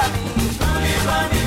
Bunny, bunny, bunny.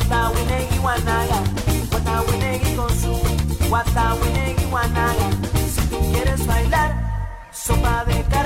wata winegi wanaya wata winegi con wata si tú quieres bailar sopa de carne.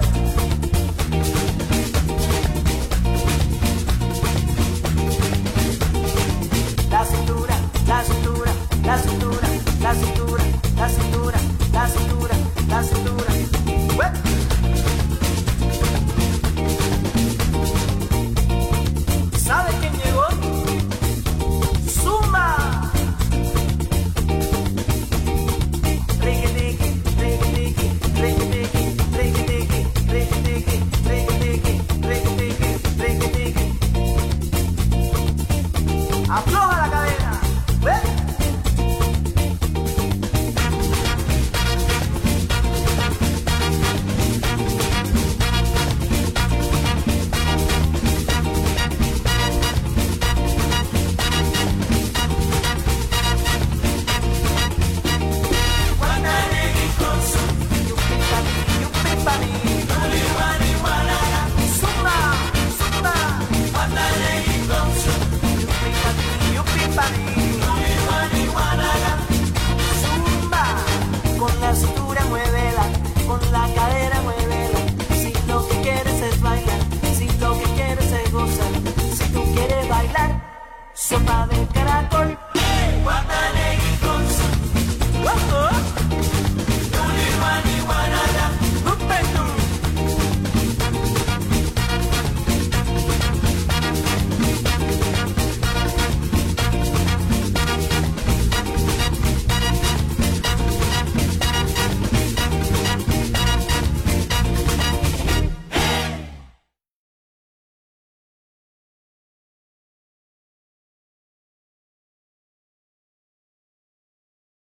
I blow sopa de caracol.